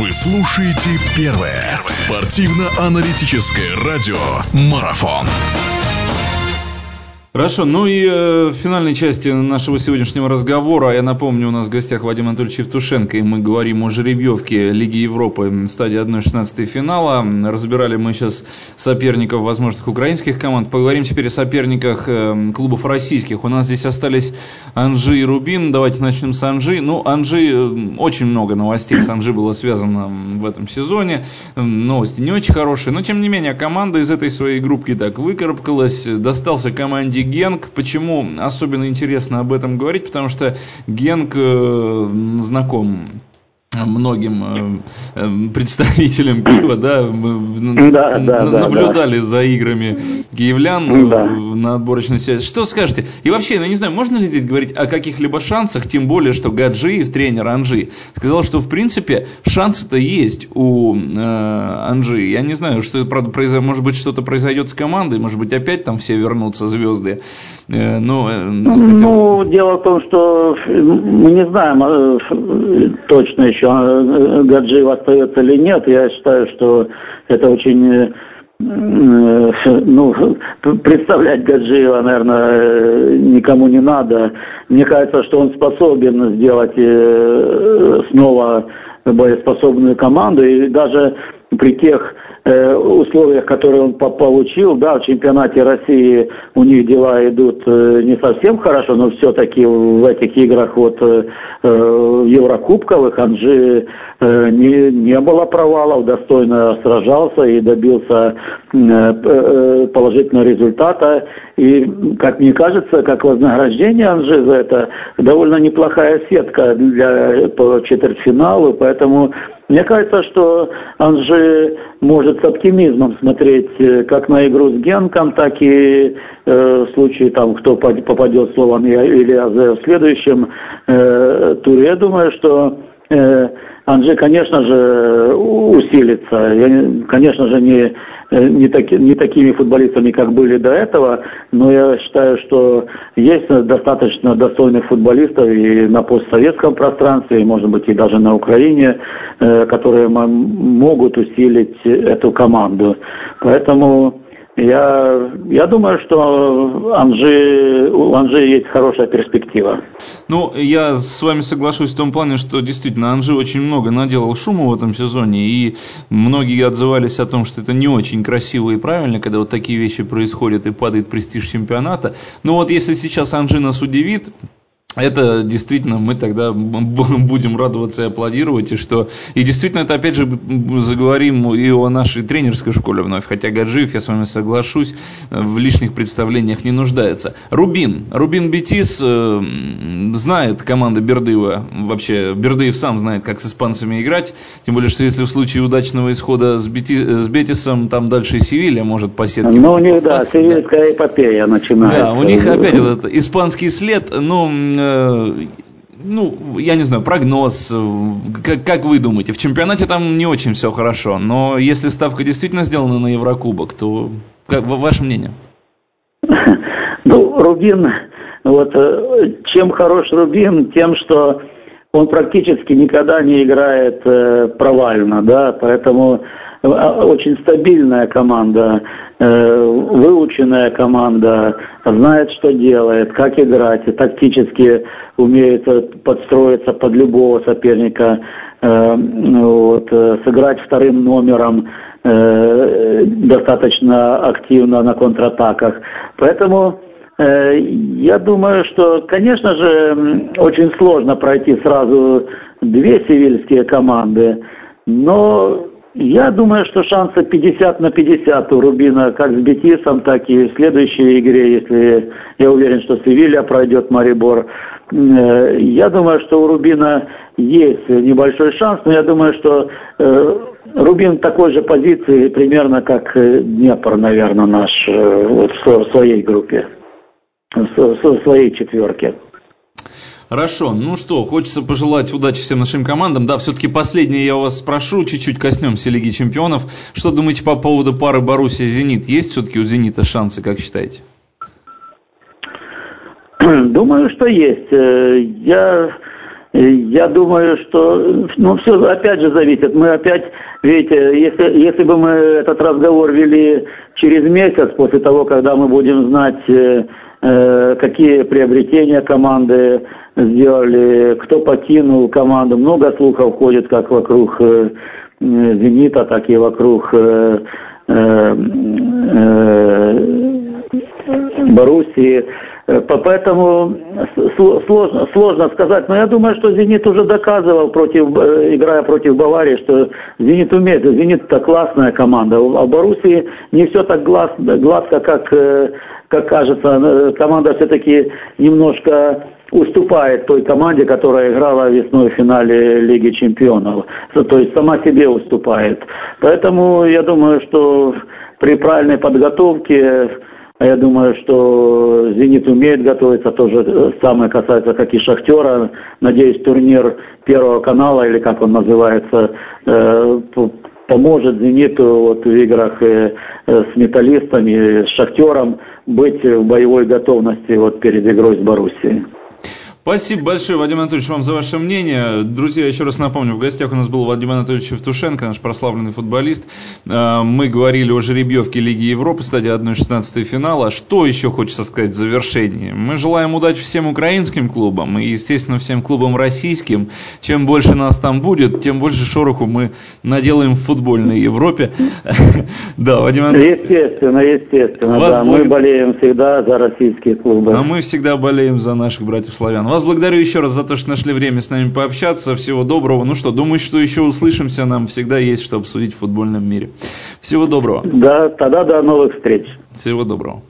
Вы слушаете первое спортивно-аналитическое радио «Марафон». Хорошо, ну и э, в финальной части нашего сегодняшнего разговора, я напомню, у нас в гостях Вадим Анатольевич Евтушенко, и мы говорим о жеребьевке Лиги Европы, стадии 1-16 финала. Разбирали мы сейчас соперников возможных украинских команд. Поговорим теперь о соперниках э, клубов российских. У нас здесь остались Анжи и Рубин. Давайте начнем с Анжи. Ну, Анжи, э, очень много новостей с Анжи было связано в этом сезоне. Новости не очень хорошие, но тем не менее, команда из этой своей группки так выкарабкалась, достался команде команде Генк. Почему особенно интересно об этом говорить? Потому что Генк э, знаком многим э, э, представителям пива, да, мы да, да, наблюдали да, за играми киевлян да. на отборочной связи. Что скажете? И вообще, ну не знаю, можно ли здесь говорить о каких-либо шансах, тем более, что Гаджиев, тренер Анжи, сказал, что в принципе шансы-то есть у э, Анжи. Я не знаю, что правда произойдет, может быть что-то произойдет с командой, может быть опять там все вернутся звезды. Э, но, э, хотя... Ну, дело в том, что мы не знаем э, точно еще еще э, Гаджиев остается или нет, я считаю, что это очень э, ну, представлять Гаджиева, наверное, никому не надо. Мне кажется, что он способен сделать э, снова боеспособную команду, и даже при тех Э, условиях, которые он получил, да, в чемпионате России у них дела идут э, не совсем хорошо, но все-таки в этих играх вот э, в Еврокубковых Анжи не, не было провалов, достойно сражался и добился положительного результата. И, как мне кажется, как вознаграждение Анжи за это довольно неплохая сетка для, по четвертьфиналу, поэтому мне кажется, что Анжи может с оптимизмом смотреть э, как на игру с Генком, так и э, в случае, там, кто попадет словом или в следующем э, туре. Я думаю, что Анжи, конечно же, усилится. Я, конечно же, не Э, не, таки, не такими футболистами, как были до этого, но я считаю, что есть достаточно достойных футболистов и на постсоветском пространстве, и, может быть, и даже на Украине, э, которые могут усилить эту команду. Поэтому я, я думаю, что Анжи, у Анжи есть хорошая перспектива. Ну, я с вами соглашусь в том плане, что действительно Анжи очень много наделал шума в этом сезоне, и многие отзывались о том, что это не очень красиво и правильно, когда вот такие вещи происходят и падает престиж чемпионата. Но вот если сейчас Анжи нас удивит, это действительно мы тогда будем радоваться и аплодировать, и что и действительно это опять же заговорим и о нашей тренерской школе вновь, хотя Гаджиев, я с вами соглашусь, в лишних представлениях не нуждается. Рубин, Рубин Бетис э, знает команда Бердыева, вообще Бердыев сам знает, как с испанцами играть, тем более, что если в случае удачного исхода с, Бети, с Бетисом, там дальше и Севилья может по сетке Ну, у них, да, севильская эпопея начинается. Да, у них опять этот испанский след, ну Э, ну, я не знаю, прогноз, как, как вы думаете, в чемпионате там не очень все хорошо, но если ставка действительно сделана на Еврокубок, то как, ваше мнение? Ну, Рубин, вот э, чем хорош Рубин, тем, что он практически никогда не играет э, провально, да, поэтому очень стабильная команда, выученная команда, знает, что делает, как играть, и тактически умеет подстроиться под любого соперника, э, вот, э, сыграть вторым номером э, достаточно активно на контратаках. Поэтому я думаю, что, конечно же, очень сложно пройти сразу две севильские команды, но я думаю, что шансы 50 на 50 у Рубина как с Бетисом, так и в следующей игре, если я уверен, что Севилья пройдет Марибор. Э, я думаю, что у Рубина есть небольшой шанс, но я думаю, что э, Рубин в такой же позиции примерно как э, Днепр, наверное, наш вот в своей группе, в своей четверке. Хорошо, ну что, хочется пожелать удачи всем нашим командам. Да, все-таки последнее я вас спрошу, чуть-чуть коснемся Лиги Чемпионов. Что думаете по поводу пары Боруссия-Зенит? Есть все-таки у Зенита шансы, как считаете? Думаю, что есть. Э, я Я думаю, что, ну, все опять же зависит. Мы опять, видите, если, если бы мы этот разговор вели через месяц после того, когда мы будем знать, э, э, какие приобретения команды сделали, кто покинул команду, много слухов ходит как вокруг э, «Зенита», так и вокруг э, э, э, Боруссии. Э, поэтому сложно, сложно сказать, но я думаю, что «Зенит» уже доказывал, против, э, играя против Баварии, что «Зенит» умеет. «Зенит» – это классная команда. А в Боруссии не все так гладко, как, э, как кажется. Команда все-таки немножко уступает той команде, которая играла весной в финале Лиги Чемпионов. То есть сама себе уступает. Поэтому я думаю, что при правильной подготовке а я думаю, что «Зенит» умеет готовиться, тоже э, самое касается, как и «Шахтера». Надеюсь, турнир Первого канала, или как он называется, э, поможет «Зениту» вот в играх э, с «Металлистами», с «Шахтером» быть в боевой готовности вот перед игрой с «Боруссией». Спасибо большое, Вадим Анатольевич, вам за ваше мнение. Друзья, еще раз напомню, в гостях у нас был Вадим Анатольевич Евтушенко, наш прославленный футболист. А, мы говорили о жеребьевке Лиги Европы, стадии 1-16 финала. Что еще хочется сказать в завершении? Мы желаем удачи всем украинским клубам и, естественно, всем клубам российским. Чем больше нас там будет, тем больше шороху мы наделаем в футбольной Европе. Да, Вадим Анатольевич. Естественно, естественно. Мы болеем всегда за российские клубы. А мы всегда болеем за наших братьев славян. Вас благодарю еще раз за то, что нашли время с нами пообщаться. Всего доброго. Ну что, думаю, что еще услышимся. Нам всегда есть что обсудить в футбольном мире. Всего доброго. Да, тогда до новых встреч. Всего доброго.